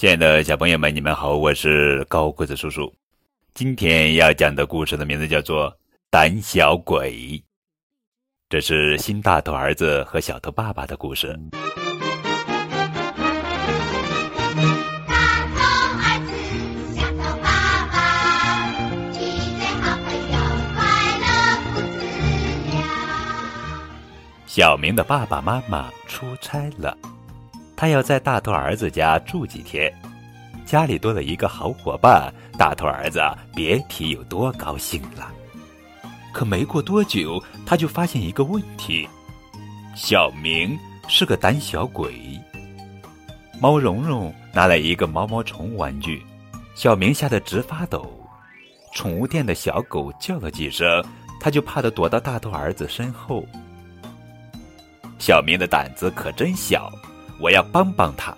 亲爱的小朋友们，你们好，我是高个子叔叔。今天要讲的故事的名字叫做《胆小鬼》，这是新大头儿子和小头爸爸的故事。大头儿子，小头爸爸，一对好朋友，快乐父子俩。小明的爸爸妈妈出差了，他要在大头儿子家住几天，家里多了一个好伙伴，大头儿子别提有多高兴了。可没过多久，他就发现一个问题：小明是个胆小鬼。猫蓉蓉拿来一个毛毛虫玩具，小明吓得直发抖。宠物店的小狗叫了几声，他就怕得躲到大头儿子身后。小明的胆子可真小，我要帮帮他。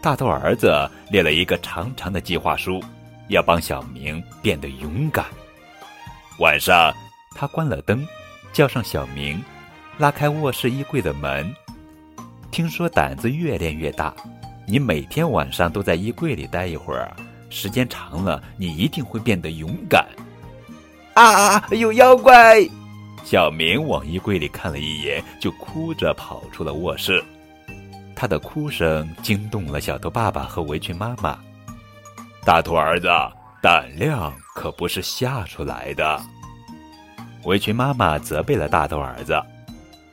大头儿子列了一个长长的计划书，要帮小明变得勇敢。晚上，他关了灯，叫上小明，拉开卧室衣柜的门。听说胆子越练越大，你每天晚上都在衣柜里待一会儿，时间长了，你一定会变得勇敢。啊啊啊！有妖怪！小明往衣柜里看了一眼，就哭着跑出了卧室。他的哭声惊动了小头爸爸和围裙妈妈。大头儿子，胆量可不是吓出来的。围裙妈妈责备了大头儿子。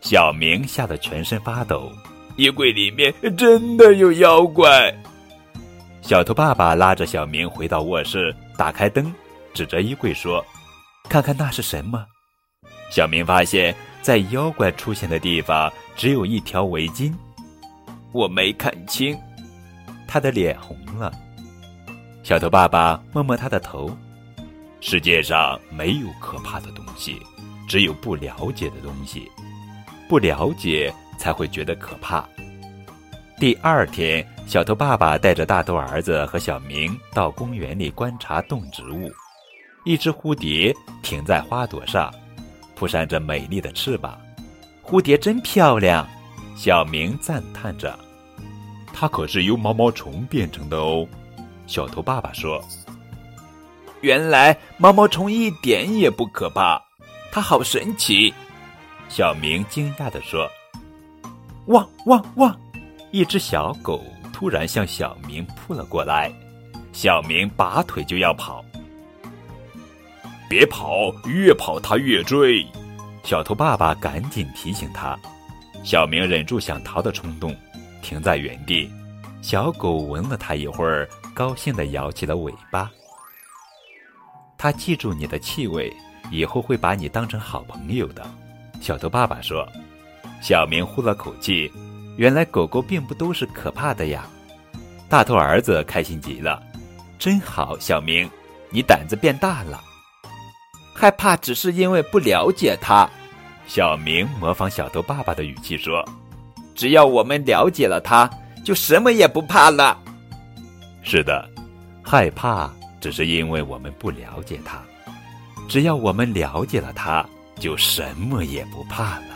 小明吓得全身发抖。衣柜里面真的有妖怪。小头爸爸拉着小明回到卧室，打开灯，指着衣柜说：“看看那是什么？”小明发现，在妖怪出现的地方只有一条围巾。我没看清，他的脸红了。小头爸爸摸摸他的头。世界上没有可怕的东西，只有不了解的东西。不了解才会觉得可怕。第二天，小头爸爸带着大头儿子和小明到公园里观察动植物。一只蝴蝶停在花朵上。扑扇着美丽的翅膀，蝴蝶真漂亮。小明赞叹着：“它可是由毛毛虫变成的哦。”小头爸爸说：“原来毛毛虫一点也不可怕，它好神奇。”小明惊讶地说：“汪汪汪！”一只小狗突然向小明扑了过来，小明拔腿就要跑。别跑，越跑它越追。小头爸爸赶紧提醒他。小明忍住想逃的冲动，停在原地。小狗闻了它一会儿，高兴地摇起了尾巴。它记住你的气味，以后会把你当成好朋友的。小头爸爸说。小明呼了口气，原来狗狗并不都是可怕的呀。大头儿子开心极了，真好，小明，你胆子变大了。害怕只是因为不了解它。小明模仿小头爸爸的语气说：“只要我们了解了它，就什么也不怕了。”是的，害怕只是因为我们不了解它。只要我们了解了它，就什么也不怕了。